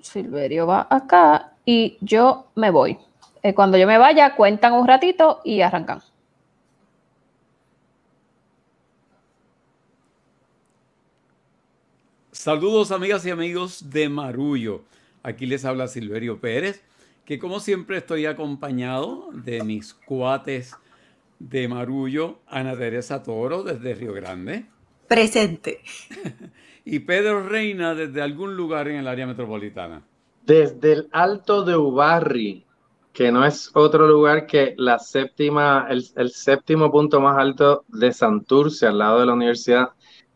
Silverio va acá y yo me voy. Eh, cuando yo me vaya, cuentan un ratito y arrancan. Saludos amigas y amigos de Marullo. Aquí les habla Silverio Pérez, que como siempre estoy acompañado de mis cuates de Marullo, Ana Teresa Toro desde Río Grande. Presente. y Pedro Reina desde algún lugar en el área metropolitana. Desde el Alto de Ubarri, que no es otro lugar que la séptima, el, séptimo punto más alto de Santurce, al lado de la Universidad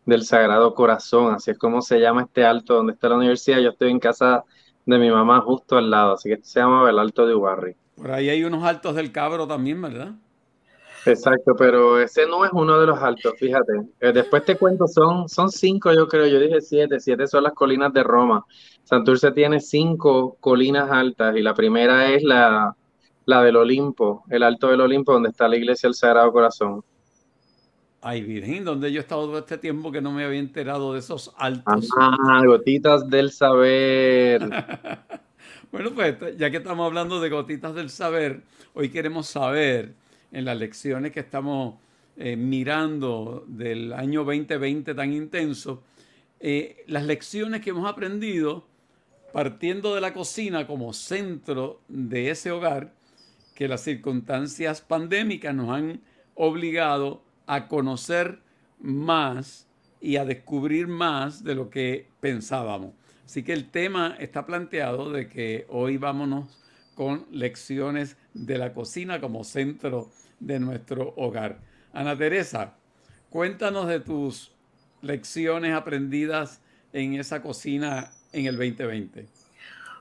del Sagrado Corazón. Así es como se llama este alto donde está la universidad. Yo estoy en casa de mi mamá justo al lado, así que se llama el Alto de Ubarri. Por ahí hay unos altos del Cabro también, ¿verdad? Exacto, pero ese no es uno de los altos, fíjate. Eh, después te cuento, son, son cinco, yo creo, yo dije siete, siete son las colinas de Roma. Santurce tiene cinco colinas altas y la primera es la, la del Olimpo, el Alto del Olimpo, donde está la iglesia del Sagrado Corazón. Ay, Virgen, donde yo he estado todo este tiempo que no me había enterado de esos altos. Ah, gotitas del saber. bueno, pues ya que estamos hablando de gotitas del saber, hoy queremos saber en las lecciones que estamos eh, mirando del año 2020 tan intenso, eh, las lecciones que hemos aprendido partiendo de la cocina como centro de ese hogar, que las circunstancias pandémicas nos han obligado a conocer más y a descubrir más de lo que pensábamos. Así que el tema está planteado de que hoy vámonos con lecciones de la cocina como centro de nuestro hogar. Ana Teresa, cuéntanos de tus lecciones aprendidas en esa cocina en el 2020.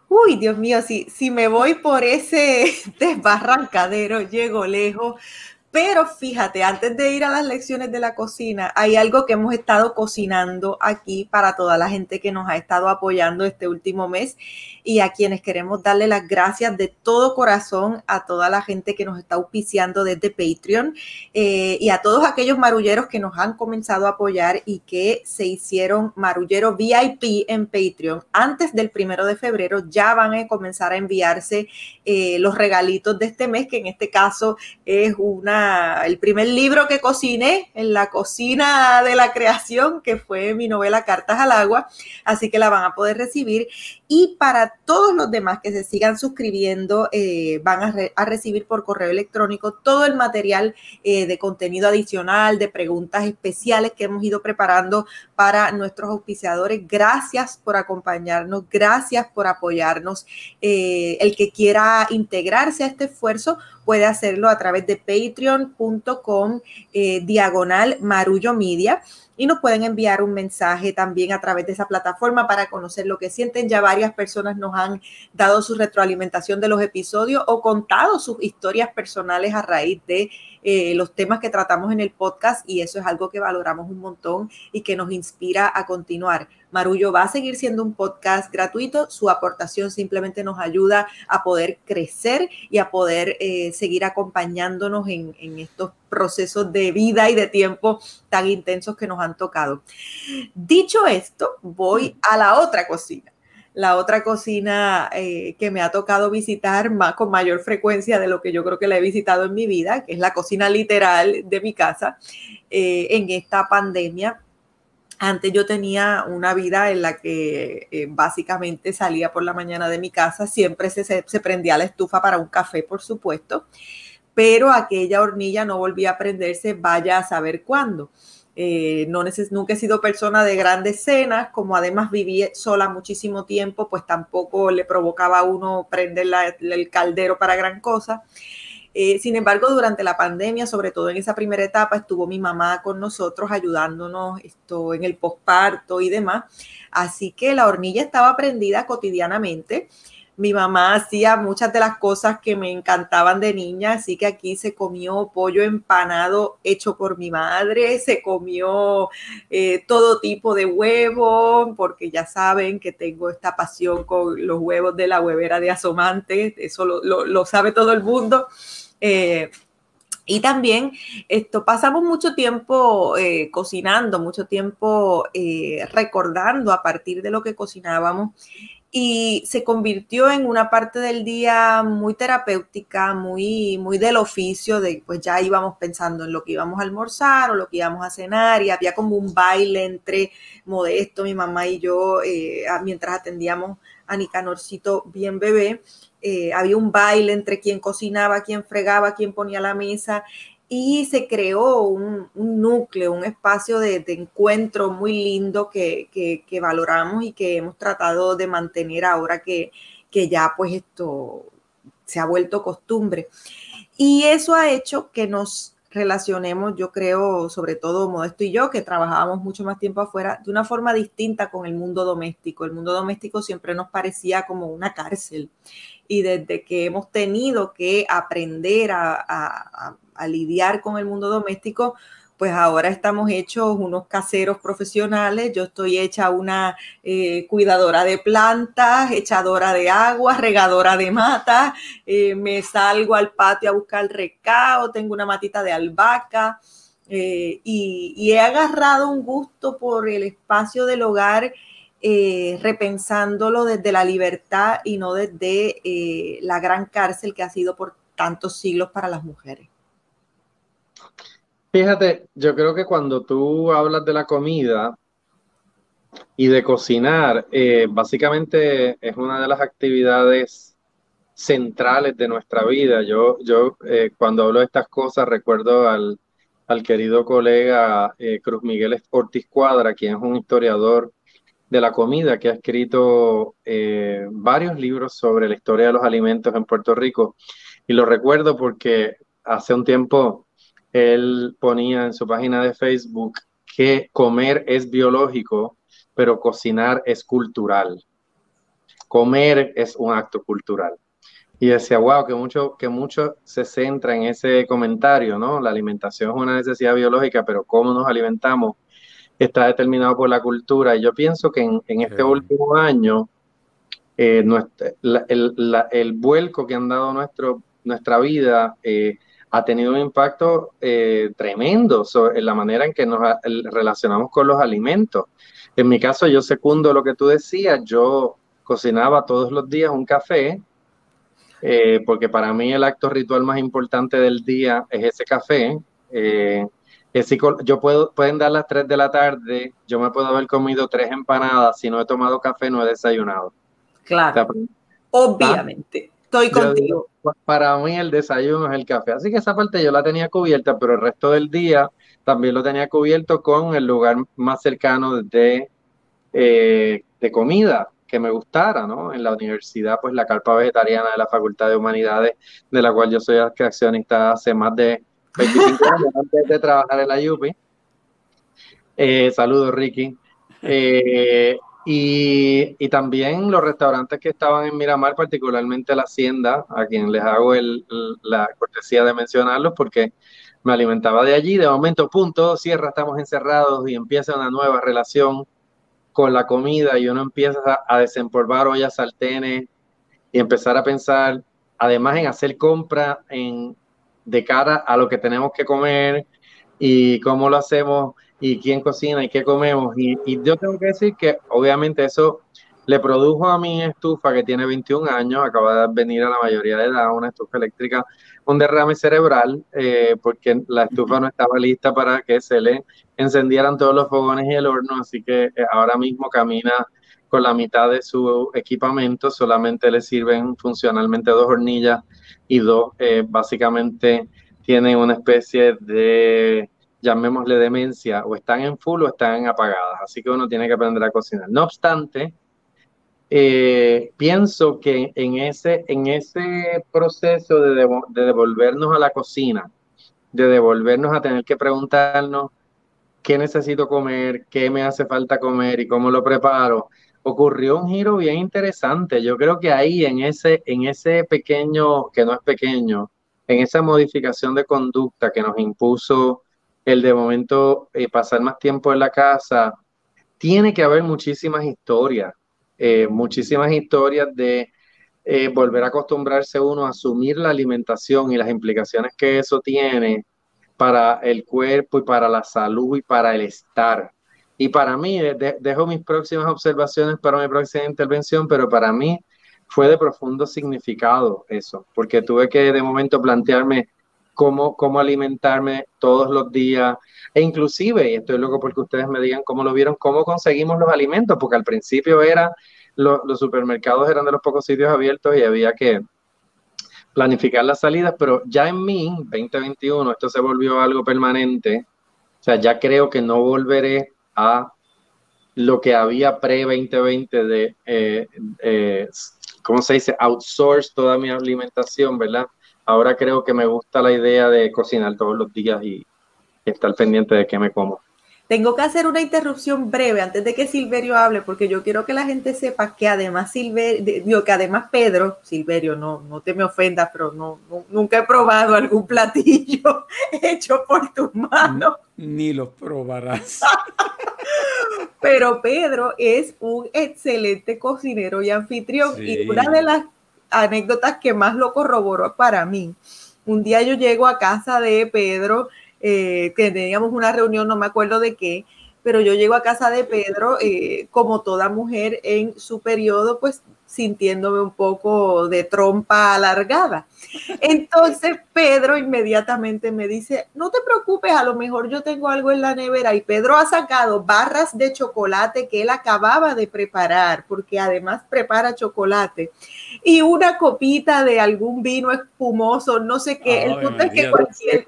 Uy, Dios mío, si, si me voy por ese desbarrancadero, llego lejos. Pero fíjate, antes de ir a las lecciones de la cocina, hay algo que hemos estado cocinando aquí para toda la gente que nos ha estado apoyando este último mes y a quienes queremos darle las gracias de todo corazón a toda la gente que nos está auspiciando desde Patreon eh, y a todos aquellos marulleros que nos han comenzado a apoyar y que se hicieron marulleros VIP en Patreon. Antes del primero de febrero ya van a comenzar a enviarse eh, los regalitos de este mes, que en este caso es una, el primer libro que cociné en la cocina de la creación, que fue mi novela Cartas al Agua, así que la van a poder recibir. Y para todos los demás que se sigan suscribiendo, eh, van a, recibir por correo electrónico todo el material eh, de contenido adicional, de preguntas especiales que hemos ido preparando para nuestros auspiciadores. Gracias por acompañarnos, gracias por apoyarnos. Eh, el que quiera integrarse a este esfuerzo puede hacerlo a través de patreon.com diagonal marullo media y nos pueden enviar un mensaje también a través de esa plataforma para conocer lo que sienten. Ya varias personas nos han dado su retroalimentación de los episodios o contado sus historias personales a raíz de eh, los temas que tratamos en el podcast y eso es algo que valoramos un montón y que nos inspira a continuar. Marullo va a seguir siendo un podcast gratuito, su aportación simplemente nos ayuda a poder crecer y a poder eh, seguir acompañándonos en, en estos procesos de vida y de tiempo tan intensos que nos han tocado. Dicho esto, voy a la otra cocina la otra cocina eh, que me ha tocado visitar más con mayor frecuencia de lo que yo creo que la he visitado en mi vida, que es la cocina literal de mi casa eh, en esta pandemia. Antes yo tenía una vida en la que eh, básicamente salía por la mañana de mi casa, siempre se, se prendía la estufa para un café, por supuesto, pero aquella hornilla no volvía a prenderse, vaya a saber cuándo. Eh, no nunca he sido persona de grandes cenas, como además viví sola muchísimo tiempo, pues tampoco le provocaba a uno prender el caldero para gran cosa. Eh, sin embargo, durante la pandemia, sobre todo en esa primera etapa, estuvo mi mamá con nosotros ayudándonos esto, en el posparto y demás. Así que la hornilla estaba prendida cotidianamente mi mamá hacía muchas de las cosas que me encantaban de niña, así que aquí se comió pollo empanado hecho por mi madre, se comió eh, todo tipo de huevos, porque ya saben que tengo esta pasión con los huevos de la huevera de Asomante, eso lo, sabe todo el mundo. Eh, Y también esto, pasamos mucho tiempo eh, cocinando, mucho tiempo recordando a partir de lo que cocinábamos y se convirtió en una parte del día muy terapéutica, muy, muy del oficio, de pues ya íbamos pensando en lo que íbamos a almorzar o lo que íbamos a cenar y había como un baile entre Modesto, mi mamá y yo, eh, mientras atendíamos a Nicanorcito bien bebé, eh, había un baile entre quien cocinaba, quien fregaba, quien ponía la mesa y se creó un, núcleo, un espacio de, encuentro muy lindo que, valoramos y que hemos tratado de mantener ahora que, ya pues esto se ha vuelto costumbre. Y eso ha hecho que nos relacionemos, yo creo, sobre todo Modesto y yo, que trabajábamos mucho más tiempo afuera, de una forma distinta con el mundo doméstico. El mundo doméstico siempre nos parecía como una cárcel. Y desde que hemos tenido que aprender a a lidiar con el mundo doméstico, pues ahora estamos hechos unos caseros profesionales. Yo estoy hecha una eh, cuidadora de plantas, echadora de agua, regadora de matas. Eh, me salgo al patio a buscar recao, tengo una matita de albahaca. Eh, y, he agarrado un gusto por el espacio del hogar, repensándolo desde la libertad y no desde la gran cárcel que ha sido por tantos siglos para las mujeres. Fíjate, yo creo que cuando tú hablas de la comida y de cocinar, eh, básicamente es una de las actividades centrales de nuestra vida. Yo, yo eh, cuando hablo de estas cosas recuerdo al, querido colega eh, Cruz Miguel Ortiz Cuadra, quien es un historiador de la comida, que ha escrito varios libros sobre la historia de los alimentos en Puerto Rico. Y lo recuerdo porque hace un tiempo él ponía en su página de Facebook que comer es biológico, pero cocinar es cultural. Comer es un acto cultural. Y decía, wow, que mucho, que mucho se centra en ese comentario, ¿no? La alimentación es una necesidad biológica, pero cómo nos alimentamos está determinado por la cultura. Y yo pienso que en, este último año, eh, el, vuelco que han dado nuestro, nuestra vida eh, ha tenido un impacto eh, tremendo en la manera en que nos relacionamos con los alimentos. En mi caso, yo secundo lo que tú decías, yo cocinaba todos los días un café, eh, porque para mí el acto ritual más importante del día es ese café. Eh, yo puedo, pueden dar las 3 de la tarde, yo me puedo haber comido tres empanadas, si no he tomado café no he desayunado. Claro. Obviamente. Estoy contigo. para mí el desayuno es el café. Así que esa parte yo la tenía cubierta, pero el resto del día también lo tenía cubierto con el lugar más cercano de, eh, de comida que me gustara, ¿no? En la universidad, pues la carpa vegetariana de la Facultad de Humanidades, de la cual yo soy accionista hace más de 25 años antes de trabajar en la UPI. Eh, saludos, Ricky. Eh, y, también los restaurantes que estaban en Miramar, particularmente la Hacienda, a quien les hago la cortesía de mencionarlos porque me alimentaba de allí. De momento, punto, cierra, estamos encerrados y empieza una nueva relación con la comida y uno empieza a, desempolvar ollas, sartenes y empezar a pensar, además en hacer compra en, de cara a lo que tenemos que comer y cómo lo hacemos y quién cocina y qué comemos. Y, yo tengo que decir que obviamente eso le produjo a mi estufa, que tiene 21 años, acaba de venir a la mayoría de edad, una estufa eléctrica, un derrame cerebral, eh, porque la estufa no estaba lista para que se le encendieran todos los fogones y el horno, así que eh, ahora mismo camina con la mitad de su equipamiento, solamente le sirven funcionalmente dos hornillas y dos, eh, básicamente tienen una especie de llamémosle demencia, o están en full o están apagadas, así que uno tiene que aprender a cocinar. No obstante, eh, pienso que en ese, en ese proceso de, de devolvernos a la cocina, de devolvernos a tener que preguntarnos qué necesito comer, qué me hace falta comer y cómo lo preparo, ocurrió un giro bien interesante. Yo creo que ahí en ese, en ese pequeño, que no es pequeño, en esa modificación de conducta que nos impuso el de momento eh, pasar más tiempo en la casa, tiene que haber muchísimas historias, eh, muchísimas historias de eh, volver a acostumbrarse uno a asumir la alimentación y las implicaciones que eso tiene para el cuerpo y para la salud y para el estar. Y para mí, dejo mis próximas observaciones para mi próxima intervención, pero para mí fue de profundo significado eso, porque tuve que de momento plantearme cómo, cómo alimentarme todos los días, e inclusive, y estoy loco porque ustedes me digan cómo lo vieron, cómo conseguimos los alimentos, porque al principio era, los supermercados eran de los pocos sitios abiertos y había que planificar las salidas, pero ya en mí, 2021, esto se volvió algo permanente, o sea, ya creo que no volveré a lo que había pre-2020 de, eh, eh, ¿cómo se dice? Outsource toda mi alimentación, ¿verdad? Ahora creo que me gusta la idea de cocinar todos los días y, estar pendiente de qué me como. Tengo que hacer una interrupción breve antes de que Silverio hable, porque yo quiero que la gente sepa que además Silverio, que además Pedro, Silverio, no, no te me ofendas, pero no, nunca he probado algún platillo hecho por tu mano. Ni lo probarás. pero Pedro es un excelente cocinero y anfitrión. Y una de las anécdotas que más lo corroboró para mí. Un día yo llego a casa de Pedro, eh, teníamos una reunión, no me acuerdo de qué, pero yo llego a casa de Pedro, eh, como toda mujer en su periodo, pues sintiéndome un poco de trompa alargada. Entonces Pedro inmediatamente me dice, no te preocupes, a lo mejor yo tengo algo en la nevera. Y Pedro ha sacado barras de chocolate que él acababa de preparar, porque además prepara chocolate, y una copita de algún vino espumoso, no sé qué. el punto es que cualquier...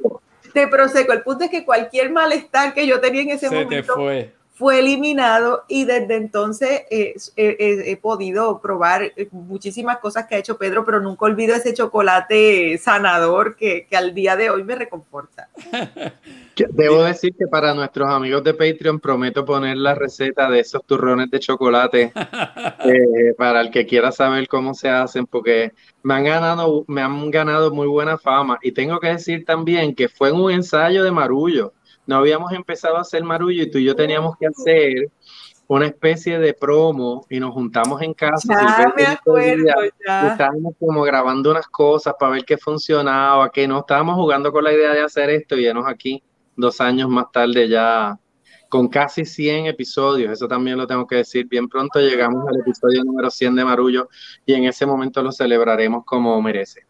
Te proseco, el punto es que cualquier malestar que yo tenía en ese momento... fue fue eliminado y desde entonces eh, he podido probar eh, muchísimas cosas que ha hecho Pedro, pero nunca olvido ese chocolate sanador que, al día de hoy me reconforta. Debo decir que para nuestros amigos de Patreon prometo poner la receta de esos turrones de chocolate eh, para el que quiera saber cómo se hacen, porque me han ganado, me han ganado muy buena fama y tengo que decir también que fue un ensayo de marullo no habíamos empezado a hacer marullo y tú y yo teníamos que hacer una especie de promo y nos juntamos en casa. Ya me acuerdo, ya. Estábamos como grabando unas cosas para ver qué funcionaba, qué no. Estábamos jugando con la idea de hacer esto y nos aquí dos años más tarde ya con casi 100 episodios. Eso también lo tengo que decir. Bien pronto llegamos al episodio número 100 de Marullo y en ese momento lo celebraremos como merece.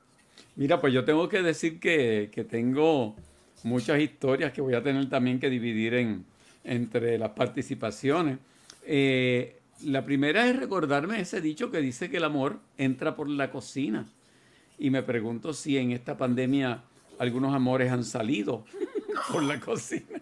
Mira, pues yo tengo que decir que, que tengo muchas historias que voy a tener también que dividir en, entre las participaciones. Eh, la primera es recordarme ese dicho que dice que el amor entra por la cocina. Y me pregunto si en esta pandemia algunos amores han salido por la cocina.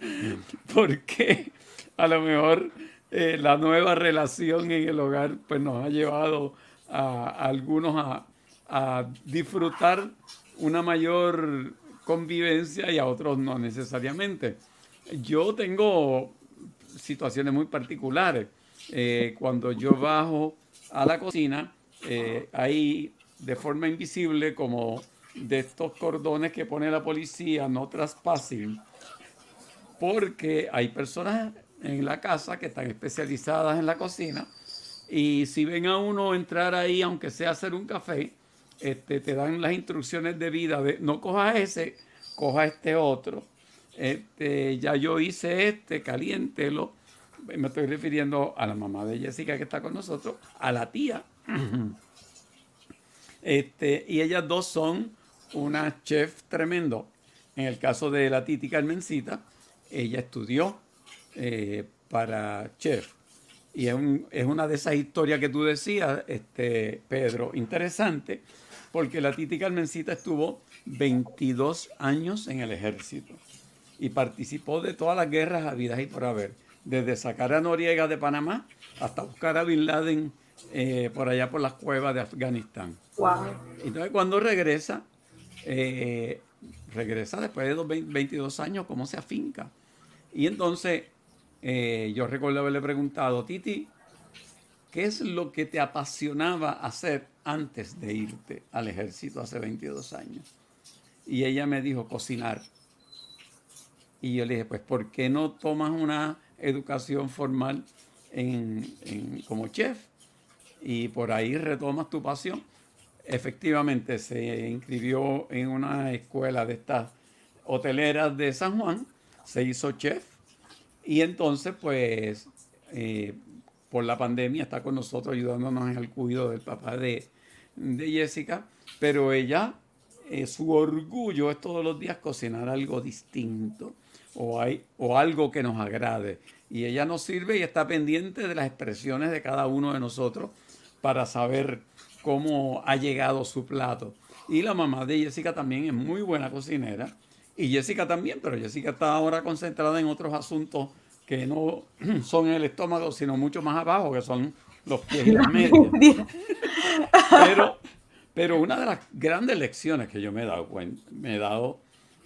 Porque a lo mejor eh, la nueva relación en el hogar pues nos ha llevado a, algunos a, a disfrutar una mayor convivencia y a otros no necesariamente. Yo tengo situaciones muy particulares. Eh, cuando yo bajo a la cocina, eh, hay de forma invisible como de estos cordones que pone la policía, no traspasen, porque hay personas en la casa que están especializadas en la cocina y si ven a uno entrar ahí, aunque sea hacer un café, este, te dan las instrucciones de vida de no cojas ese, coja este otro. Este, ya yo hice este, caliéntelo. Me estoy refiriendo a la mamá de Jessica que está con nosotros, a la tía. Este, y ellas dos son una chef tremendo. En el caso de la Titi Carmencita, ella estudió eh, para chef. Y es, es, una de esas historias que tú decías, este, Pedro, interesante, porque la Titi Carmencita estuvo 22 años en el ejército y participó de todas las guerras habidas y por haber, desde sacar a Noriega de Panamá hasta buscar a Bin Laden eh, por allá por las cuevas de Afganistán. Wow. Entonces cuando regresa, eh, regresa después de 22 años, ¿cómo se afinca? Y entonces eh, yo recuerdo haberle preguntado, Titi, ¿qué es lo que te apasionaba hacer antes de irte al ejército hace 22 años. Y ella me dijo, cocinar. Y yo le dije, pues, ¿por qué no tomas una educación formal en, como chef? y por ahí retomas tu pasión. Efectivamente, se inscribió en una escuela de estas hoteleras de San Juan, se hizo chef y entonces pues eh, por la pandemia está con nosotros ayudándonos en el cuidado del papá de, de Jessica, pero ella, eh, su orgullo es todos los días cocinar algo distinto o, hay, o algo que nos agrade. Y ella nos sirve y está pendiente de las expresiones de cada uno de nosotros para saber cómo ha llegado su plato. Y la mamá de Jessica también es muy buena cocinera. Y Jessica también, pero Jessica está ahora concentrada en otros asuntos que no son el estómago, sino mucho más abajo, que son los pies y las medias. Pero, pero una de las grandes lecciones que yo me he dado, me he dado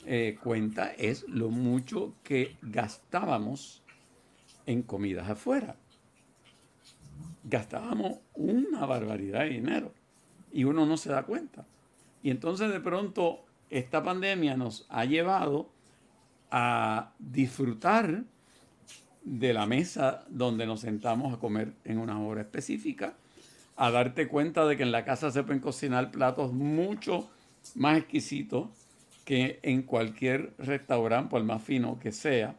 eh, cuenta es lo mucho que gastábamos en comidas afuera. Gastábamos una barbaridad de dinero y uno no se da cuenta. Y entonces de pronto esta pandemia nos ha llevado a disfrutar de la mesa donde nos sentamos a comer en una hora específica, a darte cuenta de que en la casa se pueden cocinar platos mucho más exquisitos que en cualquier restaurante, por más fino que sea,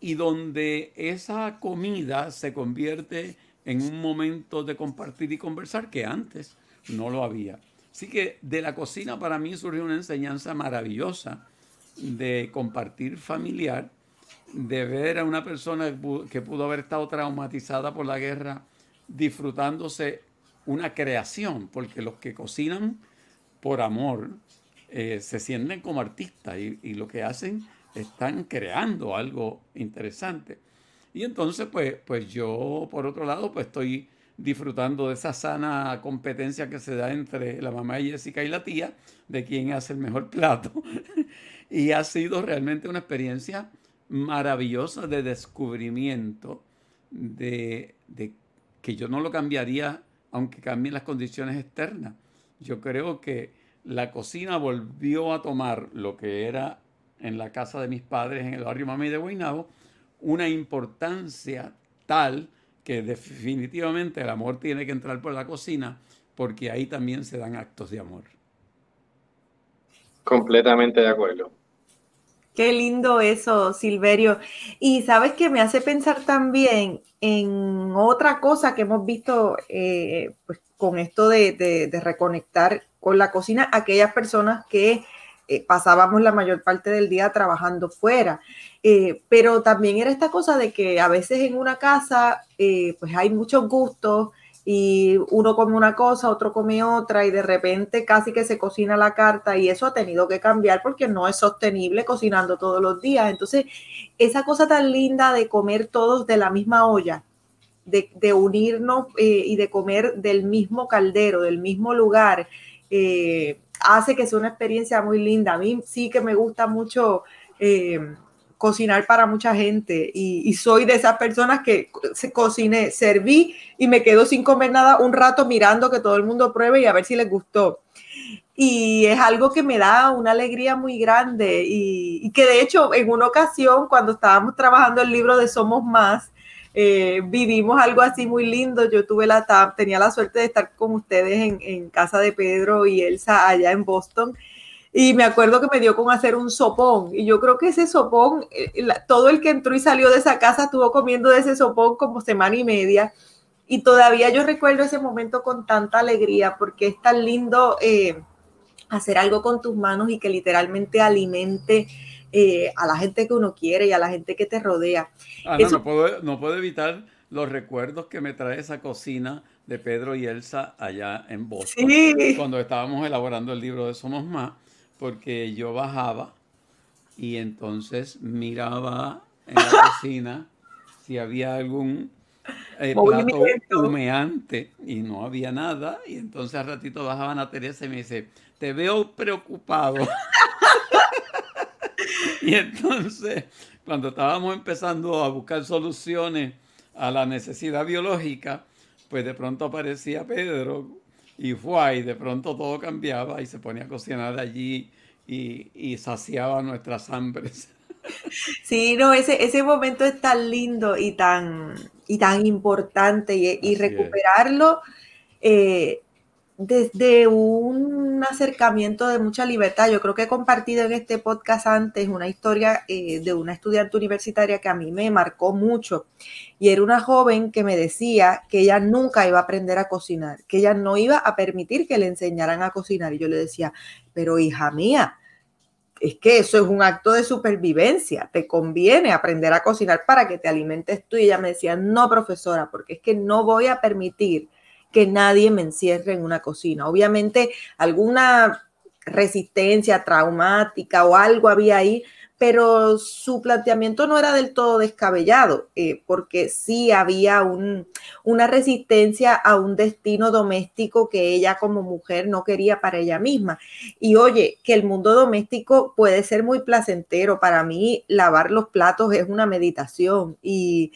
y donde esa comida se convierte en un momento de compartir y conversar que antes no lo había. Así que de la cocina para mí surgió una enseñanza maravillosa de compartir familiar, de ver a una persona que pudo haber estado traumatizada por la guerra disfrutándose una creación, porque los que cocinan por amor eh, se sienten como artistas y, lo que hacen están creando algo interesante. Y entonces, pues, pues yo, por otro lado, pues estoy disfrutando de esa sana competencia que se da entre la mamá de Jessica y la tía, de quién hace el mejor plato. y ha sido realmente una experiencia maravillosa de descubrimiento, de, de que yo no lo cambiaría aunque cambien las condiciones externas. Yo creo que la cocina volvió a tomar lo que era en la casa de mis padres en el barrio Mami de Guaynabo, una importancia tal que definitivamente el amor tiene que entrar por la cocina porque ahí también se dan actos de amor. Completamente de acuerdo. Qué lindo eso, Silverio. Y sabes que me hace pensar también en otra cosa que hemos visto eh, pues, con esto de, reconectar con la cocina, aquellas personas que eh, pasábamos la mayor parte del día trabajando fuera. Eh, pero también era esta cosa de que a veces en una casa pues hay muchos gustos y uno come una cosa, otro come otra y de repente casi que se cocina la carta y eso ha tenido que cambiar porque no es sostenible cocinando todos los días. Entonces, esa cosa tan linda de comer todos de la misma olla, de, unirnos y de comer del mismo caldero, del mismo lugar, hace que sea una experiencia muy linda. A mí sí que me gusta mucho eh, cocinar para mucha gente y, soy de esas personas que cociné, serví y me quedo sin comer nada un rato mirando que todo el mundo pruebe y a ver si les gustó. Y es algo que me da una alegría muy grande y, que de hecho en una ocasión cuando estábamos trabajando el libro de Somos Más, eh, vivimos algo así muy lindo. Yo tuve la, tenía la suerte de estar con ustedes en, casa de Pedro y Elsa allá en Boston. Y me acuerdo que me dio con hacer un sopón. Y yo creo que ese sopón, eh, todo el que entró y salió de esa casa estuvo comiendo de ese sopón como semana y media. Y todavía yo recuerdo ese momento con tanta alegría porque es tan lindo eh, hacer algo con tus manos y que literalmente alimente eh, a la gente que uno quiere y a la gente que te rodea. Ah, no, no, puedo, no puedo evitar los recuerdos que me trae esa cocina de Pedro y Elsa allá en Boston, sí. cuando estábamos elaborando el libro de Somos Más, porque yo bajaba y entonces miraba en la cocina si había algún eh, plato humeante y no había nada. Y entonces al ratito bajaban a Teresa y me dice, te veo preocupado. Y entonces, cuando estábamos empezando a buscar soluciones a la necesidad biológica, pues de pronto aparecía Pedro y fue, y de pronto todo cambiaba y se ponía a cocinar allí y, saciaba nuestras hambres. Sí, no, ese, ese momento es tan lindo y tan, y tan importante y, recuperarlo eh, desde un acercamiento de mucha libertad. Yo creo que he compartido en este podcast antes una historia eh, de una estudiante universitaria que a mí me marcó mucho. Y era una joven que me decía que ella nunca iba a aprender a cocinar, que ella no iba a permitir que le enseñaran a cocinar. Y yo le decía, pero hija mía, es que eso es un acto de supervivencia, te conviene aprender a cocinar para que te alimentes tú. Y ella me decía, no, profesora, porque es que no voy a permitir que nadie me encierre en una cocina. Obviamente alguna resistencia traumática o algo había ahí, pero su planteamiento no era del todo descabellado, eh, porque sí había una resistencia a un destino doméstico que ella como mujer no quería para ella misma. Y oye, que el mundo doméstico puede ser muy placentero. Para mí, lavar los platos es una meditación y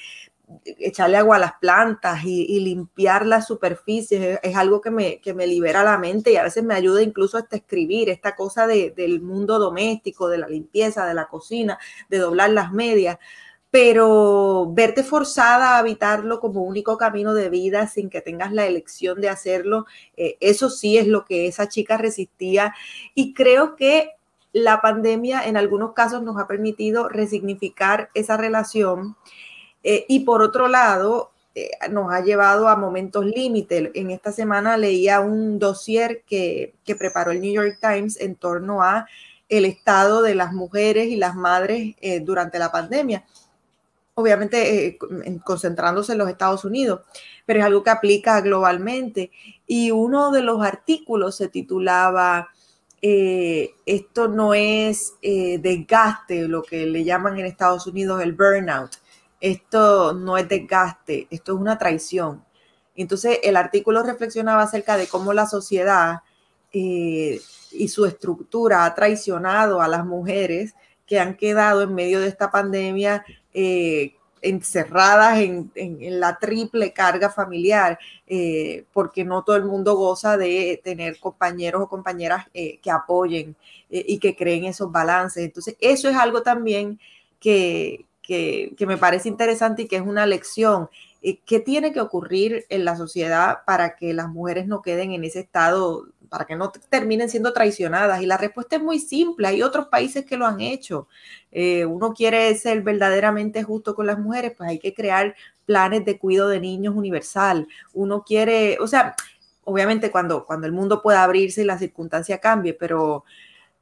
echarle agua a las plantas y, limpiar las superficies es, algo que me, me, libera la mente y a veces me ayuda incluso hasta escribir esta cosa del mundo doméstico, de la limpieza, de la cocina, de doblar las medias. Pero verte forzada a habitarlo como único camino de vida sin que tengas la elección de hacerlo, eh, eso sí es lo que esa chica resistía. Y creo que la pandemia en algunos casos nos ha permitido resignificar esa relación eh, y por otro lado, eh, nos ha llevado a momentos límites. En esta semana leía un dossier que, preparó el New York Times en torno a el estado de las mujeres y las madres eh, durante la pandemia. Obviamente concentrándose en los Estados Unidos, pero es algo que aplica globalmente. Y uno de los artículos se titulaba Esto no es desgaste, lo que le llaman en Estados Unidos el burnout esto no es desgaste, esto es una traición. Entonces, el artículo reflexionaba acerca de cómo la sociedad eh, y su estructura ha traicionado a las mujeres que han quedado en medio de esta pandemia eh, encerradas en, la triple carga familiar, eh, porque no todo el mundo goza de tener compañeros o compañeras que apoyen y que creen esos balances. Entonces, eso es algo también que, que, me parece interesante y que es una lección. Eh, ¿Qué tiene que ocurrir en la sociedad para que las mujeres no queden en ese estado, para que no terminen siendo traicionadas? Y la respuesta es muy simple. Hay otros países que lo han hecho. Eh, uno quiere ser verdaderamente justo con las mujeres, pues hay que crear planes de cuidado de niños universal. Uno quiere, o sea, obviamente cuando, cuando el mundo pueda abrirse y la circunstancia cambie, pero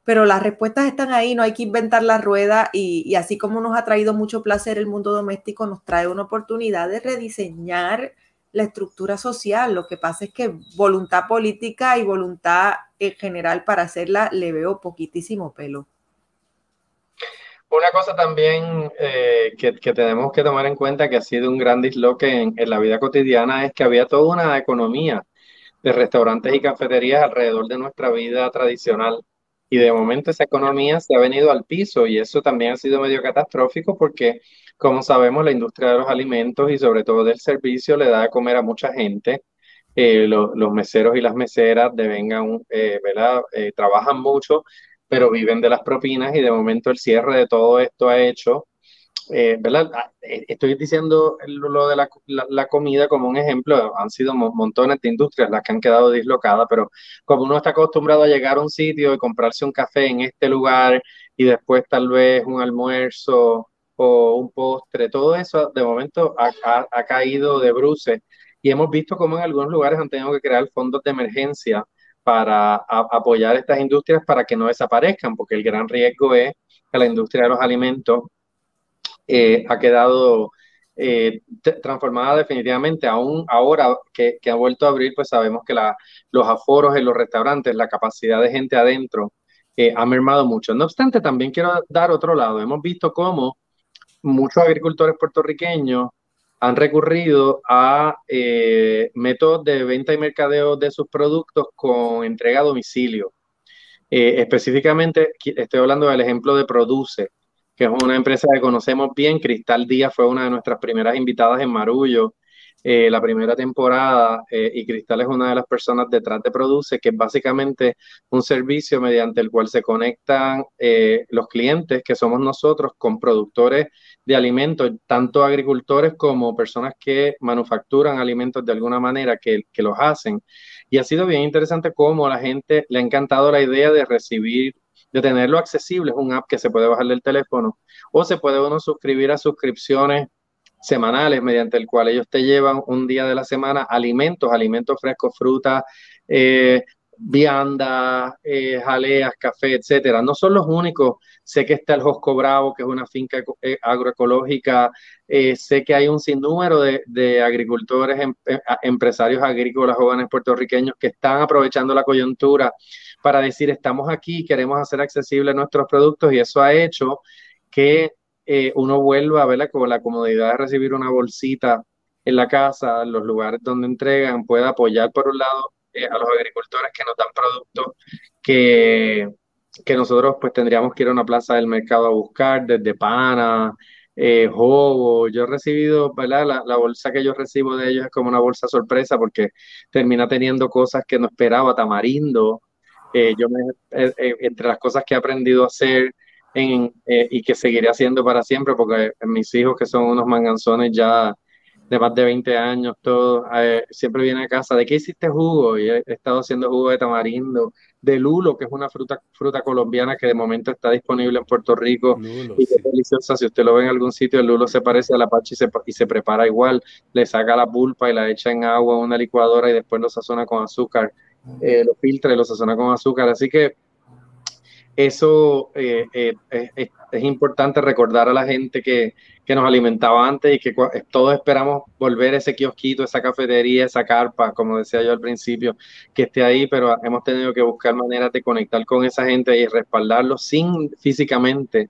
pero las respuestas están ahí, no hay que inventar la rueda y, así como nos ha traído mucho placer el mundo doméstico, nos trae una oportunidad de rediseñar la estructura social. Lo que pasa es que voluntad política y voluntad en general para hacerla le veo poquitísimo pelo. Una cosa también eh, que, tenemos que tomar en cuenta que ha sido un gran disloque en, en la vida cotidiana es que había toda una economía de restaurantes y cafeterías alrededor de nuestra vida tradicional y de momento esa economía se ha venido al piso y eso también ha sido medio catastrófico porque, como sabemos, la industria de los alimentos y sobre todo del servicio le da a comer a mucha gente. Eh, los meseros y las meseras devengan, eh, ¿verdad? Eh, trabajan mucho, pero viven de las propinas y de momento el cierre de todo esto ha hecho eh, ¿verdad? Ah, eh, estoy diciendo lo de la, comida como un ejemplo, han sido montones de industrias las que han quedado dislocadas, pero como uno está acostumbrado a llegar a un sitio y comprarse un café en este lugar y después tal vez un almuerzo o un postre, todo eso de momento ha, caído de bruces y hemos visto cómo en algunos lugares han tenido que crear fondos de emergencia para apoyar estas industrias para que no desaparezcan, porque el gran riesgo es que la industria de los alimentos eh, ha quedado eh, transformada definitivamente. Aún ahora que, ha vuelto a abrir, pues sabemos que los aforos en los restaurantes, la capacidad de gente adentro, eh, ha mermado mucho. No obstante, también quiero dar otro lado. Hemos visto cómo muchos agricultores puertorriqueños han recurrido a métodos de venta y mercadeo de sus productos con entrega a domicilio. específicamente, estoy hablando del ejemplo de Produce, que es una empresa que conocemos bien. Cristal Díaz fue una de nuestras primeras invitadas en Marullo. eh, la primera temporada eh, y Cristal es una de las personas detrás de Produce, que es básicamente un servicio mediante el cual se conectan eh, los clientes, que somos nosotros, con productores de alimentos, tanto agricultores como personas que manufacturan alimentos de alguna manera, que, que los hacen. Y ha sido bien interesante cómo a la gente le ha encantado la idea de recibir de tenerlo accesible. Es un app que se puede bajar del teléfono o se puede uno suscribir a suscripciones semanales mediante el cual ellos te llevan un día de la semana alimentos, alimentos frescos, frutas, eh, viandas, eh, jaleas, café, etcétera. No son los únicos. Sé que está el Josco Bravo, que es una finca eh, agroecológica. sé que hay un sinnúmero de, agricultores, em, empresarios agrícolas jóvenes puertorriqueños que están aprovechando la coyuntura para decir estamos aquí, queremos hacer accesibles nuestros productos y eso ha hecho que eh, uno vuelva a ver con la comodidad de recibir una bolsita en la casa, los lugares donde entregan, pueda apoyar por un lado eh, a los agricultores que nos dan productos que, que nosotros pues tendríamos que ir a una plaza del mercado a buscar, desde pana, eh, jobo. Yo he recibido, ¿verdad? La, la, bolsa que yo recibo de ellos es como una bolsa sorpresa porque termina teniendo cosas que no esperaba, tamarindo. Eh, yo me, entre las cosas que he aprendido a hacer eh, y que seguiré haciendo para siempre, porque mis hijos, que son unos manganzones ya de más de 20 años, todos, eh, siempre vienen a casa, ¿de qué hiciste jugo? Y he, estado haciendo jugo de tamarindo, de lulo, que es una fruta, fruta colombiana que de momento está disponible en Puerto Rico y es deliciosa. Si usted lo ve en algún sitio, el lulo se parece a la pacha y se, y se prepara igual. Le saca la pulpa y la echa en agua en una licuadora y después lo sazona con azúcar. Eh, lo filtra y lo sazona con azúcar. Así que eso eh, eh, es, importante recordar a la gente que, nos alimentaba antes y que todos esperamos volver ese kiosquito, esa cafetería, esa carpa, como decía yo al principio, que esté ahí, pero hemos tenido que buscar maneras de conectar con esa gente y respaldarlos sin físicamente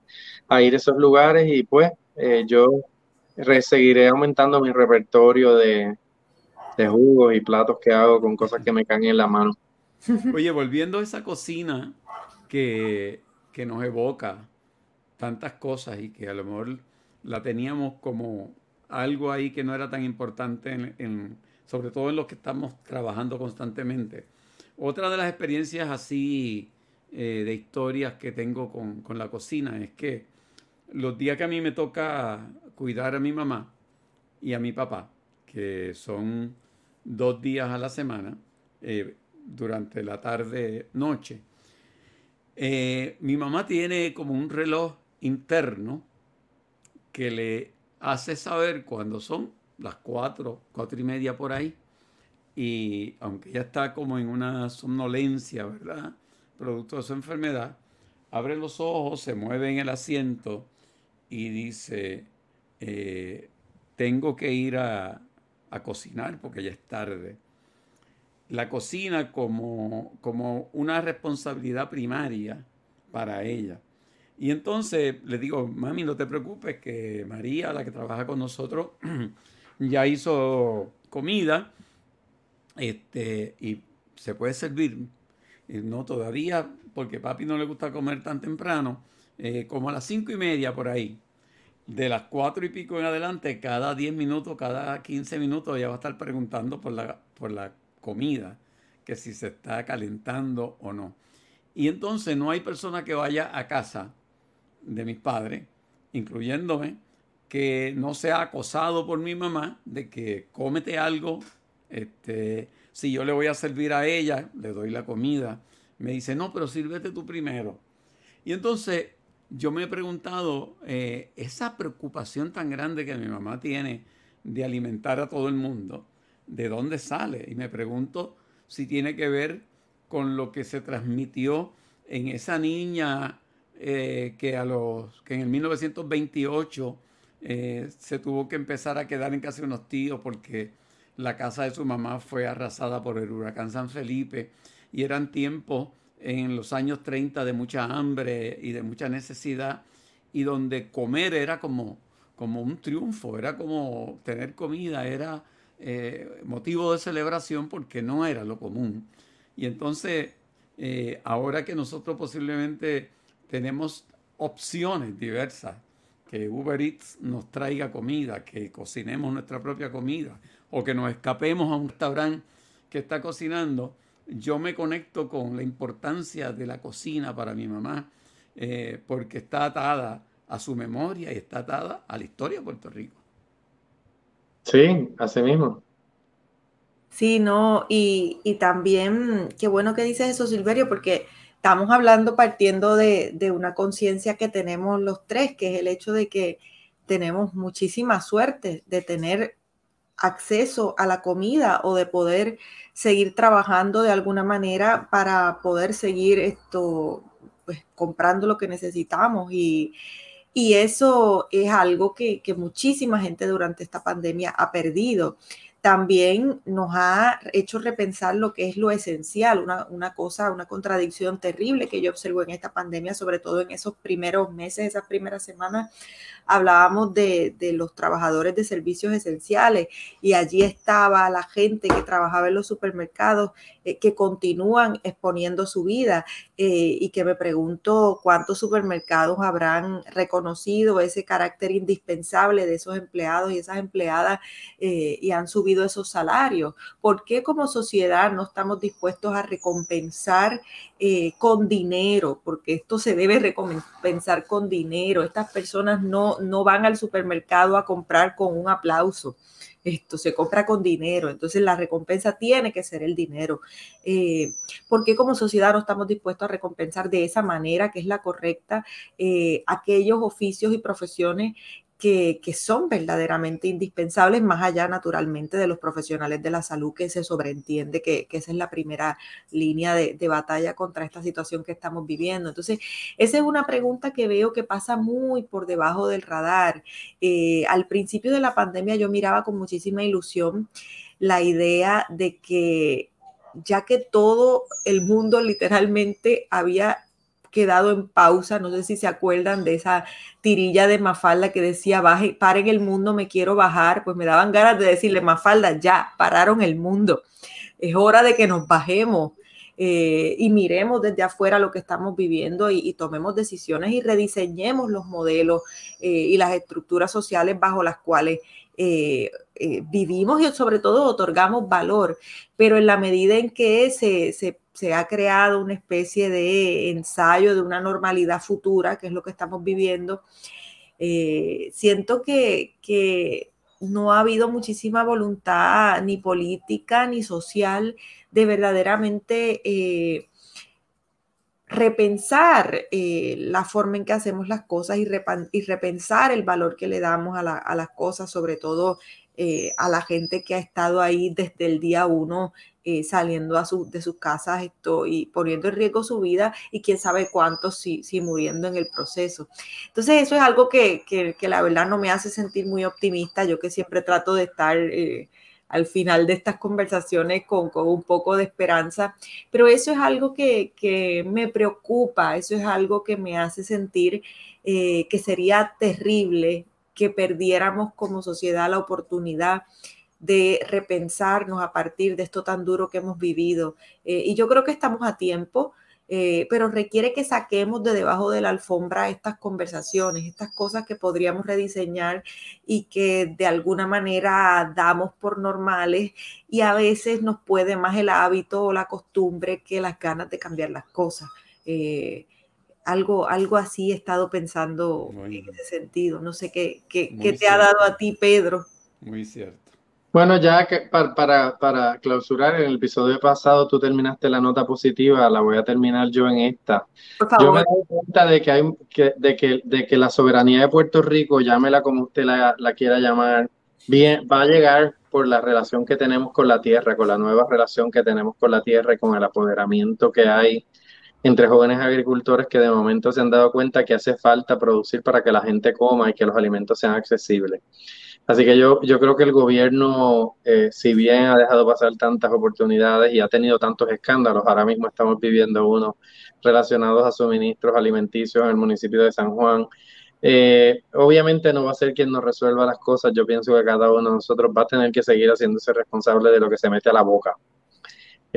ir a esos lugares y pues eh, yo seguiré aumentando mi repertorio de, de jugos y platos que hago con cosas que me caen en la mano. Oye, volviendo a esa cocina, que, nos evoca tantas cosas y que a lo mejor la teníamos como algo ahí que no era tan importante, sobre todo en los que estamos trabajando constantemente. Otra de las experiencias así eh, de historias que tengo con, la cocina es que los días que a mí me toca cuidar a mi mamá y a mi papá, que son dos días a la semana, eh, durante la tarde-noche, eh, mi mamá tiene como un reloj interno que le hace saber cuando son las cuatro, cuatro y media por ahí. Y aunque ya está como en una somnolencia, ¿verdad? Producto de su enfermedad, abre los ojos, se mueve en el asiento y dice, eh, tengo que ir a cocinar porque ya es tarde la cocina como, como una responsabilidad primaria para ella. Y entonces le digo, mami, no te preocupes, que María, la que trabaja con nosotros, ya hizo comida este, y se puede servir. no todavía, porque papi no le gusta comer tan temprano, eh, como a las cinco y media por ahí. De las cuatro y pico en adelante, cada diez minutos, cada quince minutos, ella va a estar preguntando por la, por la comida, que si se está calentando o no. Y entonces no hay persona que vaya a casa de mis padres, incluyéndome, que no sea acosado por mi mamá de que cómete algo, este, si yo le voy a servir a ella, le doy la comida, me dice, no, pero sírvete tú primero. Y entonces yo me he preguntado, eh, esa preocupación tan grande que mi mamá tiene de alimentar a todo el mundo, de dónde sale. Y me pregunto si tiene que ver con lo que se transmitió en esa niña eh, que, a los, que en el 1928 eh, se tuvo que empezar a quedar en casa de unos tíos porque la casa de su mamá fue arrasada por el huracán San Felipe y eran tiempos en los años 30 de mucha hambre y de mucha necesidad y donde comer era como, como un triunfo, era como tener comida, era eh, motivo de celebración porque no era lo común. Y entonces, eh, ahora que nosotros posiblemente tenemos opciones diversas, que Uber Eats nos traiga comida, que cocinemos nuestra propia comida, o que nos escapemos a un restaurante que está cocinando, yo me conecto con la importancia de la cocina para mi mamá, eh, porque está atada a su memoria y está atada a la historia de Puerto Rico. Sí, así mismo. Sí, no, y, y también, qué bueno que dices eso, Silverio, porque estamos hablando partiendo de, de una conciencia que tenemos los tres, que es el hecho de que tenemos muchísima suerte de tener acceso a la comida o de poder seguir trabajando de alguna manera para poder seguir esto, pues comprando lo que necesitamos y, y eso es algo que, muchísima gente durante esta pandemia ha perdido. También nos ha hecho repensar lo que es lo esencial, una, una, cosa, una contradicción terrible que yo observo en esta pandemia, sobre todo en esos primeros meses, esas primeras semanas, hablábamos de, de, los trabajadores de servicios esenciales y allí estaba la gente que trabajaba en los supermercados eh, que continúan exponiendo su vida eh, y que me pregunto cuántos supermercados habrán reconocido ese carácter indispensable de esos empleados y esas empleadas eh, y han subido esos salarios. ¿Por qué como sociedad no estamos dispuestos a recompensar eh, con dinero? Porque esto se debe recompensar con dinero. Estas personas no, no van al supermercado a comprar con un aplauso esto se compra con dinero, entonces la recompensa tiene que ser el dinero. Eh, ¿Por qué como sociedad no estamos dispuestos a recompensar de esa manera que es la correcta eh, aquellos oficios y profesiones que, son verdaderamente indispensables, más allá naturalmente de los profesionales de la salud, que se sobreentiende que, esa es la primera línea de, batalla contra esta situación que estamos viviendo. Entonces, esa es una pregunta que veo que pasa muy por debajo del radar. Eh, al principio de la pandemia yo miraba con muchísima ilusión la idea de que ya que todo el mundo literalmente había quedado en pausa. No sé si se acuerdan de esa tirilla de Mafalda que decía, baje, paren el mundo, me quiero bajar. Pues me daban ganas de decirle, Mafalda, ya, pararon el mundo. Es hora de que nos bajemos. Eh, y miremos desde afuera lo que estamos viviendo y, tomemos decisiones y rediseñemos los modelos eh, y las estructuras sociales bajo las cuales eh, vivimos y sobre todo otorgamos valor, pero en la medida en que se, se se ha creado una especie de ensayo de una normalidad futura, que es lo que estamos viviendo. Eh, siento que, que, no ha habido muchísima voluntad ni política ni social de verdaderamente eh, repensar eh, la forma en que hacemos las cosas y, repensar el valor que le damos a las cosas, sobre todo eh, a la gente que ha estado ahí desde el día uno eh, saliendo a su, de sus casas esto, y poniendo en riesgo su vida y quién sabe cuántos si, si muriendo en el proceso. Entonces eso es algo que, que, que, la verdad no me hace sentir muy optimista, yo que siempre trato de estar... Eh, al final de estas conversaciones con, un poco de esperanza, pero eso es algo que, que me preocupa, eso es algo que me hace sentir que sería terrible que perdiéramos como sociedad la oportunidad de repensarnos a partir de esto tan duro que hemos vivido. Eh, y yo creo que estamos a tiempo, eh, pero requiere que saquemos de debajo de la alfombra estas conversaciones, estas cosas que podríamos rediseñar y que de alguna manera damos por normales y a veces nos puede más el hábito o la costumbre que las ganas de cambiar las cosas. Eh, algo, algo así he estado pensando en ese sentido. No sé qué, qué, qué te ha dado a ti, Pedro. Muy cierto. Bueno, ya que para, para, para, clausurar, en el episodio pasado tú terminaste la nota positiva, la voy a terminar yo en esta. Por favor. Yo me doy cuenta de que, hay, que, de, que, de que la soberanía de Puerto Rico, llámela como usted la, la quiera llamar, bien, va a llegar por la relación que tenemos con la tierra, con la nueva relación que tenemos con la tierra y con el apoderamiento que hay entre jóvenes agricultores que de momento se han dado cuenta que hace falta producir para que la gente coma y que los alimentos sean accesibles. Así que yo, yo creo que el gobierno, eh, si bien ha dejado pasar tantas oportunidades y ha tenido tantos escándalos, ahora mismo estamos viviendo uno relacionados a suministros alimenticios en el municipio de San Juan. Eh, obviamente no va a ser quien nos resuelva las cosas, yo pienso que cada uno de nosotros va a tener que seguir haciéndose responsable de lo que se mete a la boca.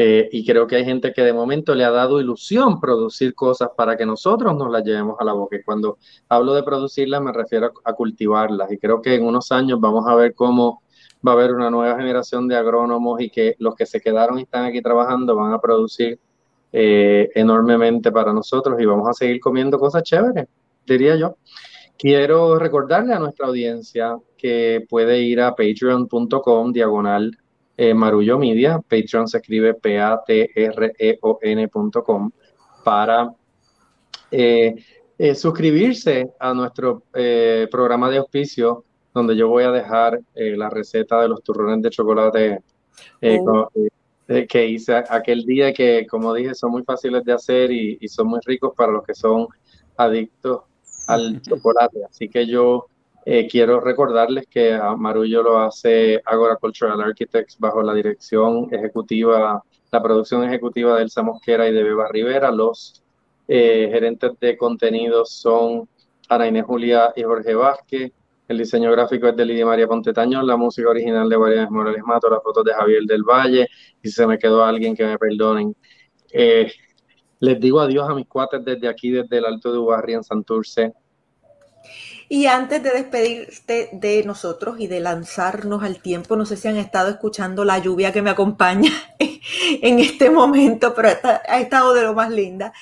Eh, y creo que hay gente que de momento le ha dado ilusión producir cosas para que nosotros nos las llevemos a la boca. Y cuando hablo de producirlas me refiero a, cultivarlas. Y creo que en unos años vamos a ver cómo va a haber una nueva generación de agrónomos y que los que se quedaron y están aquí trabajando van a producir eh, enormemente para nosotros y vamos a seguir comiendo cosas chéveres, diría yo. Quiero recordarle a nuestra audiencia que puede ir a patreon.com diagonal eh, Marullo Media. Patreon se escribe P-A-T-R-E-O-N.com para eh, eh, suscribirse a nuestro programa de auspicio, donde yo voy a dejar la receta de los turrones de chocolate oh. que hice aquel día, que como dije, son muy fáciles de hacer y, y son muy ricos para los que son adictos al chocolate. Así que yo eh, quiero recordarles que Marullo lo hace Agora Cultural Architects bajo la dirección ejecutiva, la producción ejecutiva de Elsa Mosquera y de Beba Rivera. Los eh, gerentes de contenidos son Ana Inés Julia y Jorge Vázquez. El diseño gráfico es de Lidia María Pontetaño, la música original de Mariana Morales Mato, las fotos de Javier del Valle. Y se me quedó alguien, que me perdonen. Eh, les digo adiós a mis cuates desde aquí, desde el Alto de Ubarri en Santurce. Y antes de despedirte de nosotros y de lanzarnos al tiempo, no sé si han estado escuchando la lluvia que me acompaña en este momento, pero ha estado de lo más linda.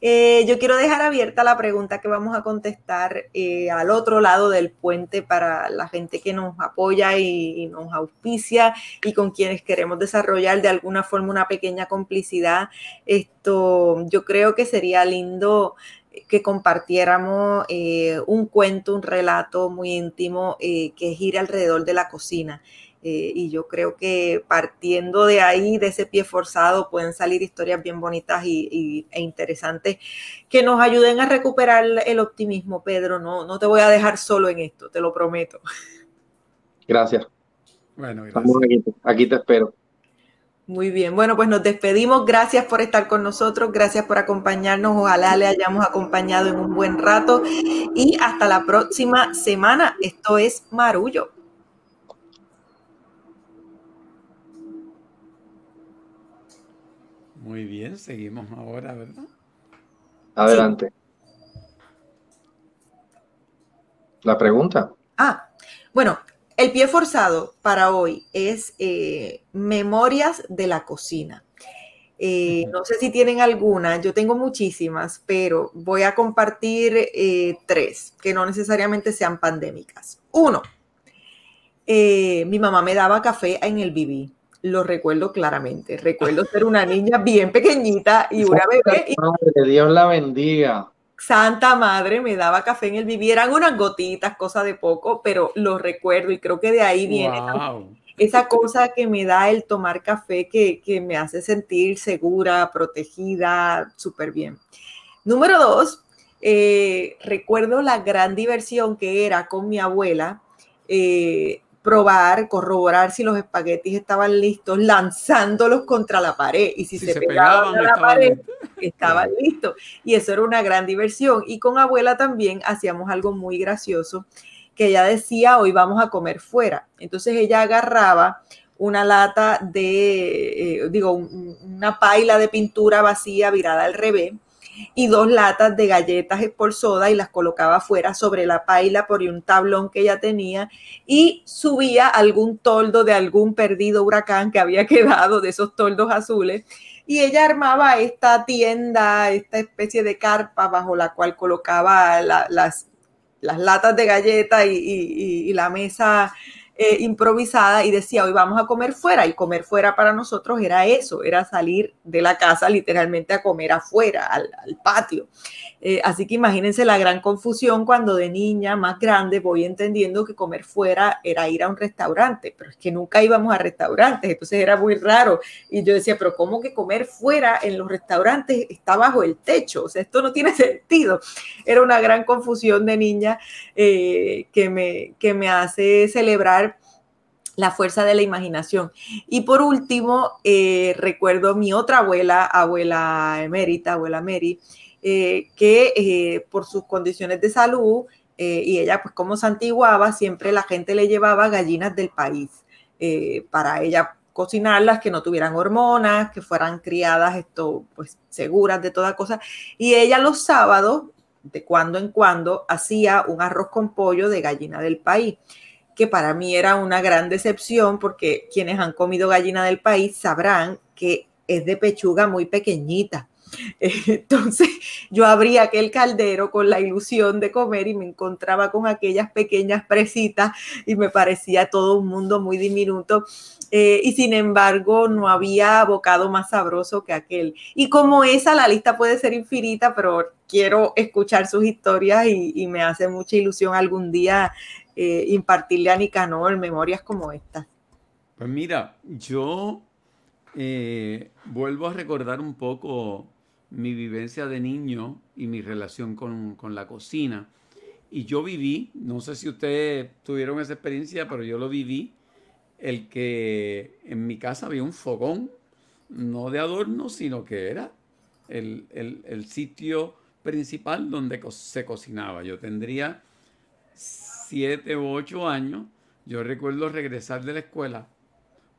Eh, yo quiero dejar abierta la pregunta que vamos a contestar eh, al otro lado del puente para la gente que nos apoya y, y, nos auspicia y con quienes queremos desarrollar de alguna forma una pequeña complicidad. Esto yo creo que sería lindo que compartiéramos eh, un cuento, un relato muy íntimo eh, que gira alrededor de la cocina. Eh, y yo creo que partiendo de ahí, de ese pie forzado, pueden salir historias bien bonitas y, e interesantes que nos ayuden a recuperar el optimismo, Pedro. No, no te voy a dejar solo en esto, te lo prometo. Gracias. Bueno, gracias. aquí te espero. Muy bien, bueno, pues nos despedimos. Gracias por estar con nosotros, gracias por acompañarnos. Ojalá le hayamos acompañado en un buen rato y hasta la próxima semana. Esto es Marullo. Muy bien, seguimos ahora, ¿verdad? Adelante. La pregunta. Ah, bueno, el pie forzado para hoy es eh, Memorias de la Cocina. Eh, no sé si tienen alguna, yo tengo muchísimas, pero voy a compartir eh, tres que no necesariamente sean pandémicas. Uno, mi mamá me daba café en el BB, lo recuerdo claramente. Recuerdo ser una niña bien pequeñita y una bebé. Y... Dios la bendiga. Santa Madre me daba café en el vivir, eran unas gotitas, cosa de poco, pero lo recuerdo y creo que de ahí viene esa cosa que me da el tomar café que, me hace sentir segura, protegida, súper bien. Número dos, eh, recuerdo la gran diversión que era con mi abuela. Eh, probar, corroborar si los espaguetis estaban listos, lanzándolos contra la pared. Y si, se, pegaban, a la pared, estaban listos. Y eso era una gran diversión. Y con abuela también hacíamos algo muy gracioso, que ella decía, hoy vamos a comer fuera. Entonces ella agarraba una lata de, eh, digo, una paila de pintura vacía virada al revés y dos latas de galletas por soda y las colocaba afuera sobre la paila por un tablón que ella tenía y subía algún toldo de algún perdido huracán que había quedado de esos toldos azules. Y ella armaba esta tienda, esta especie de carpa bajo la cual colocaba las, las latas de galletas y, y la mesa eh, improvisada y decía, hoy vamos a comer fuera. Y comer fuera para nosotros era eso, era salir de la casa literalmente a comer afuera, al, patio. Eh, así que imagínense la gran confusión cuando de niña más grande voy entendiendo que comer fuera era ir a un restaurante, pero es que nunca íbamos a restaurantes, entonces era muy raro. Y yo decía, pero ¿cómo que comer fuera en los restaurantes está bajo el techo? O sea, esto no tiene sentido. Era una gran confusión de niña eh, que, me, que me hace celebrar la fuerza de la imaginación. Y por último, eh, recuerdo mi otra abuela, abuela emérita, abuela Mary, eh, que eh, por sus condiciones de salud y ella pues como santiguaba, siempre la gente le llevaba gallinas del país para ella cocinarlas, que no tuvieran hormonas, que fueran criadas esto, pues seguras de toda cosa. Y ella los sábados, de cuando en cuando, hacía un arroz con pollo de gallina del país que para mí era una gran decepción porque quienes han comido gallina del país sabrán que es de pechuga muy pequeñita. Entonces yo abría aquel caldero con la ilusión de comer y me encontraba con aquellas pequeñas presitas y me parecía todo un mundo muy diminuto. Eh, y sin embargo no había bocado más sabroso que aquel. Y como esa, la lista puede ser infinita, pero quiero escuchar sus historias y, me hace mucha ilusión algún día eh, impartirle a Nicanor memorias como esta. Pues mira, yo eh, vuelvo a recordar un poco mi vivencia de niño y mi relación con, con, la cocina. Y yo viví, no sé si ustedes tuvieron esa experiencia, pero yo lo viví, el que en mi casa había un fogón, no de adorno, sino que era el, el, el sitio principal donde se cocinaba. Yo tendría siete u ocho años. Yo recuerdo regresar de la escuela.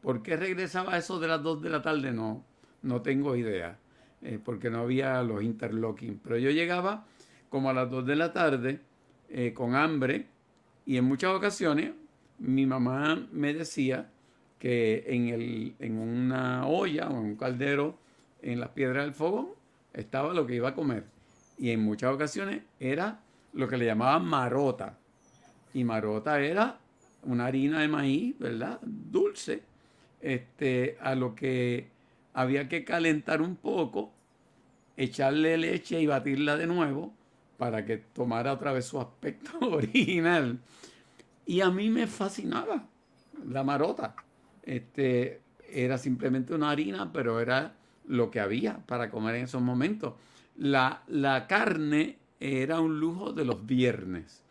¿Por qué regresaba eso de las dos de la tarde? No, no tengo idea. Eh, porque no había los interlocking. Pero yo llegaba como a las 2 de la tarde eh, con hambre y en muchas ocasiones mi mamá me decía que en, el, en una olla o en un caldero en las piedras del fogón estaba lo que iba a comer. Y en muchas ocasiones era lo que le llamaban marota. Y marota era una harina de maíz, ¿verdad? Dulce, este, a lo que había que calentar un poco, echarle leche y batirla de nuevo para que tomara otra vez su aspecto original. Y a mí me fascinaba la marota. Este, era simplemente una harina, pero era lo que había para comer en esos momentos. La, la carne era un lujo de los viernes,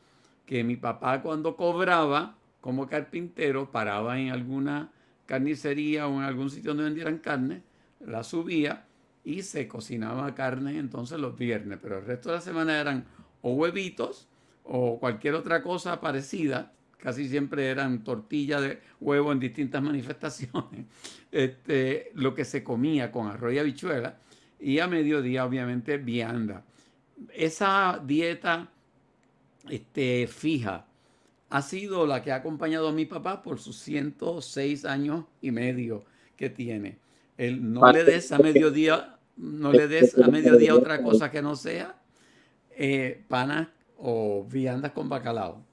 que mi papá cuando cobraba como carpintero paraba en alguna carnicería o en algún sitio donde vendieran carne la subía y se cocinaba carne entonces los viernes, pero el resto de la semana eran o huevitos o cualquier otra cosa parecida, casi siempre eran tortillas de huevo en distintas manifestaciones, este, lo que se comía con arroz y habichuela, y a mediodía obviamente vianda. Esa dieta este, fija ha sido la que ha acompañado a mi papá por sus 106 años y medio que tiene. El no le des a mediodía, no le des a mediodía otra cosa que no sea eh, panas o viandas con bacalao.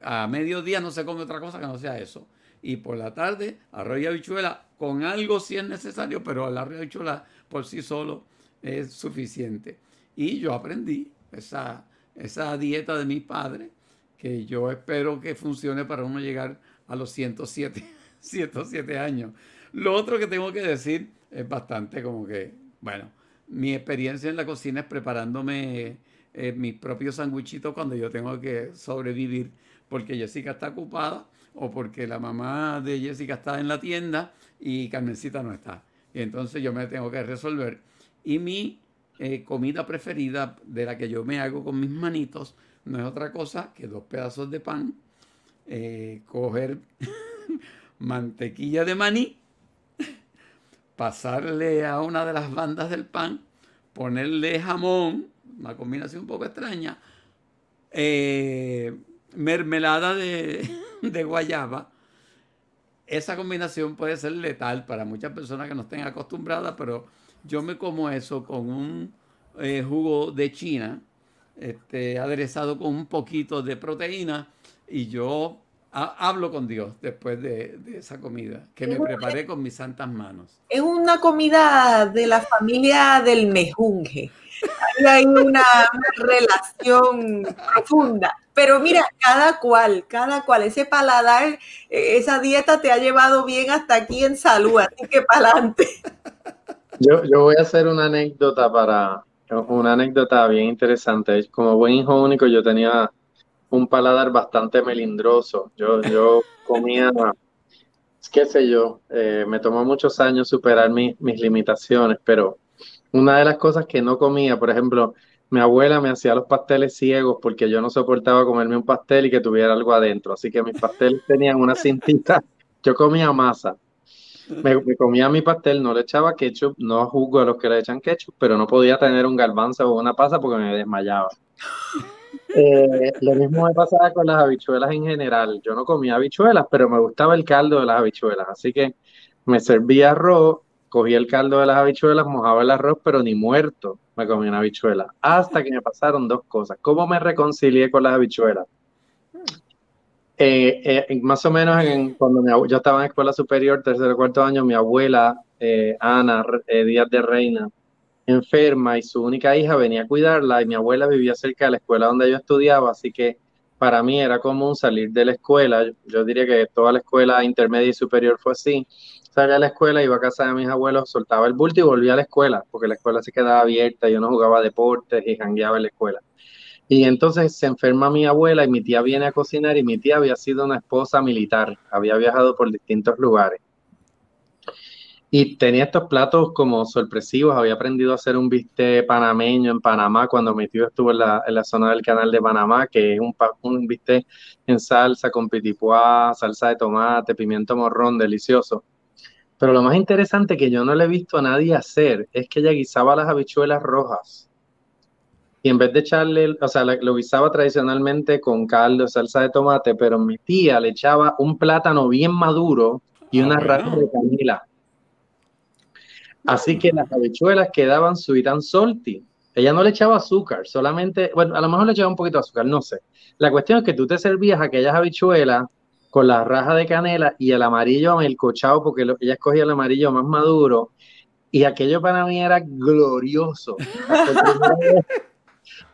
A mediodía no se come otra cosa que no sea eso. Y por la tarde, arroz y habichuela, con algo si es necesario, pero el arroz y habichuela por sí solo es suficiente. Y yo aprendí esa, esa dieta de mi padre, que yo espero que funcione para uno llegar a los 107, 107 años. Lo otro que tengo que decir es bastante como que, bueno, mi experiencia en la cocina es preparándome eh, mis propios sandwichitos cuando yo tengo que sobrevivir porque Jessica está ocupada o porque la mamá de Jessica está en la tienda y Carmencita no está. Y entonces yo me tengo que resolver. Y mi eh, comida preferida de la que yo me hago con mis manitos no es otra cosa que dos pedazos de pan, eh, coger mantequilla de maní pasarle a una de las bandas del pan, ponerle jamón, una combinación un poco extraña, eh, mermelada de, guayaba. Esa combinación puede ser letal para muchas personas que no estén acostumbradas, pero yo me como eso con un eh, jugo de China, este, aderezado con un poquito de proteína, y yo hablo con Dios después de, esa comida que me preparé con mis santas manos. Es una comida de la familia del mejunje. hay una, relación profunda. Pero mira, cada cual, cada cual, ese paladar, eh, esa dieta te ha llevado bien hasta aquí en salud, así que para adelante. Yo, yo voy a hacer una anécdota para, una anécdota bien interesante. Como buen hijo único, yo tenía un paladar bastante melindroso. Yo, yo comía, qué sé yo, eh, me tomó muchos años superar mis limitaciones, pero una de las cosas que no comía, por ejemplo, mi abuela me hacía los pasteles ciegos porque yo no soportaba comerme un pastel y que tuviera algo adentro. Así que mis pasteles tenían una cintita. Yo comía masa. Me, me, comía mi pastel, no le echaba ketchup, no juzgo a los que le echan ketchup, pero no podía tener un garbanzo o una pasa porque me desmayaba. Eh, lo mismo me pasaba con las habichuelas en general. Yo no comía habichuelas, pero me gustaba el caldo de las habichuelas. Así que me servía arroz, cogía el caldo de las habichuelas, mojaba el arroz, pero ni muerto me comía una habichuela. Hasta que me pasaron dos cosas. ¿Cómo me reconcilié con las habichuelas? Eh, eh, más o menos en, cuando yo estaba en escuela superior, tercer o cuarto año, mi abuela, Ana Díaz de Reina, enferma y su única hija venía a cuidarla y mi abuela vivía cerca de la escuela donde yo estudiaba, así que para mí era común salir de la escuela, yo diría que toda la escuela intermedia y superior fue así, salía a la escuela, iba a casa de mis abuelos, soltaba el bulto y volvía a la escuela, porque la escuela se quedaba abierta, yo no jugaba deportes y jangueaba en la escuela. Y entonces se enferma mi abuela y mi tía viene a cocinar y mi tía había sido una esposa militar, había viajado por distintos lugares. Y tenía estos platos como sorpresivos, había aprendido a hacer un bistec panameño en Panamá cuando mi tío estuvo en la, en la zona del canal de Panamá, que es un, un bistec en salsa con pitipuá, salsa de tomate, pimiento morrón, delicioso. Pero lo más interesante que yo no le he visto a nadie hacer es que ella guisaba las habichuelas rojas y en vez de echarle, o sea, lo guisaba tradicionalmente con caldo, salsa de tomate, pero mi tía le echaba un plátano bien maduro y una ah, de canela. Así que las habichuelas quedaban sweet and salty. Ella no le echaba azúcar, solamente, bueno, a lo mejor le echaba un poquito de azúcar, no sé. La cuestión es que tú te servías aquellas habichuelas con la raja de canela y el amarillo cochado, porque ella escogía el amarillo más maduro, y aquello para mí era glorioso.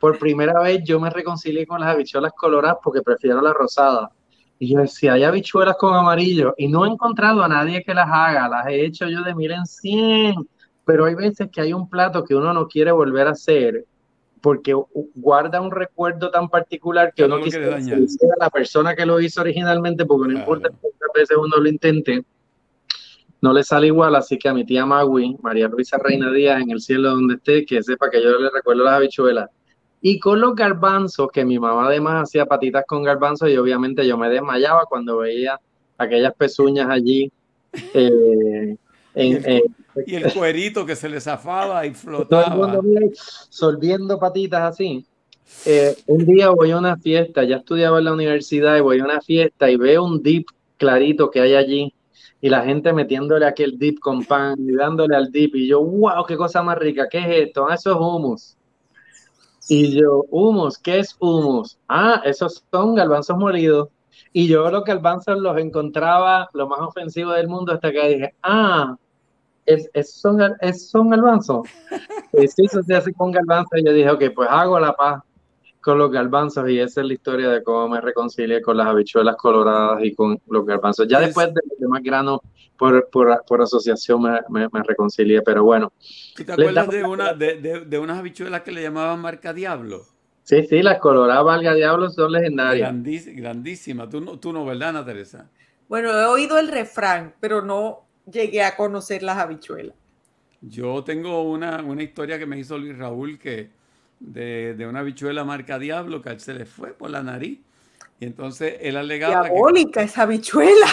por primera vez yo me reconcilié con las habichuelas coloradas porque prefiero las rosadas. Y yo decía, hay habichuelas con amarillo y no he encontrado a nadie que las haga, las he hecho yo de mil en cien, pero hay veces que hay un plato que uno no quiere volver a hacer porque guarda un recuerdo tan particular que uno no quisiera a la persona que lo hizo originalmente, porque no importa cuántas veces uno lo intente, no le sale igual, así que a mi tía Magui, María Luisa Reina Díaz, en el cielo donde esté, que sepa que yo le recuerdo las habichuelas, y con los garbanzos, que mi mamá además hacía patitas con garbanzos y obviamente yo me desmayaba cuando veía aquellas pezuñas allí. Eh, eh, y, el, cuerito que se le zafaba y flotaba. solviendo patitas así. Eh, un día voy a una fiesta, ya estudiaba en la universidad y voy a una fiesta y veo un dip clarito que hay allí y la gente metiéndole aquel dip con pan y dándole al dip y yo, wow, qué cosa más rica, ¿qué es esto? Ah, eso es hummus. Y yo, humus, ¿qué es humus? Ah, esos son garbanzos molidos. Y yo los garbanzos los encontraba lo más ofensivo del mundo hasta que dije, ah, es, es son, es, son garbanzos. si eso se hace con garbanzos. Y yo dije, ok, pues hago la paz con los garbanzos y esa es la historia de cómo me reconcilié con las habichuelas coloradas y con los garbanzos. Ya después de los demás granos por, por, por asociación me, me, me, reconcilié, pero bueno. te acuerdas de, una, de, de, unas habichuelas que le llamaban marca diablo? Sí, sí, las coloradas marca diablo son legendarias. grandísima. Tú no, tú no, ¿verdad, Ana Teresa? Bueno, he oído el refrán, pero no llegué a conocer las habichuelas. Yo tengo una, una historia que me hizo Luis Raúl que de, de, una habichuela marca Diablo que se le fue por la nariz. Y entonces él alegaba. Diabólica esa habichuela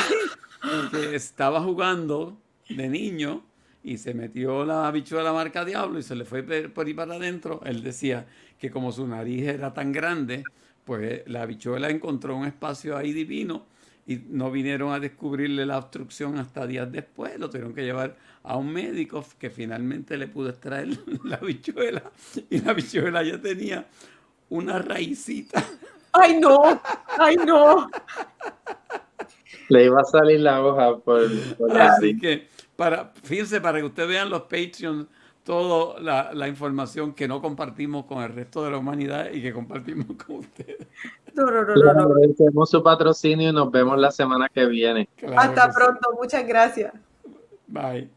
que estaba jugando de niño y se metió la habichuela marca Diablo y se le fue por ahí para adentro. Él decía que como su nariz era tan grande, pues la habichuela encontró un espacio ahí divino y no vinieron a descubrirle la obstrucción hasta días después. Lo tuvieron que llevar a un médico que finalmente le pudo extraer la habichuela y la habichuela ya tenía una raicita. ¡Ay, no! ¡Ay, no! Le iba a salir la hoja por... Así que, para, fíjense, para que ustedes vean los Patreons, toda la, la, información que no compartimos con el resto de la humanidad y que compartimos con ustedes. No, no, no, no. Agradecemos su patrocinio y nos vemos la semana que viene. Hasta pronto, muchas gracias. Bye.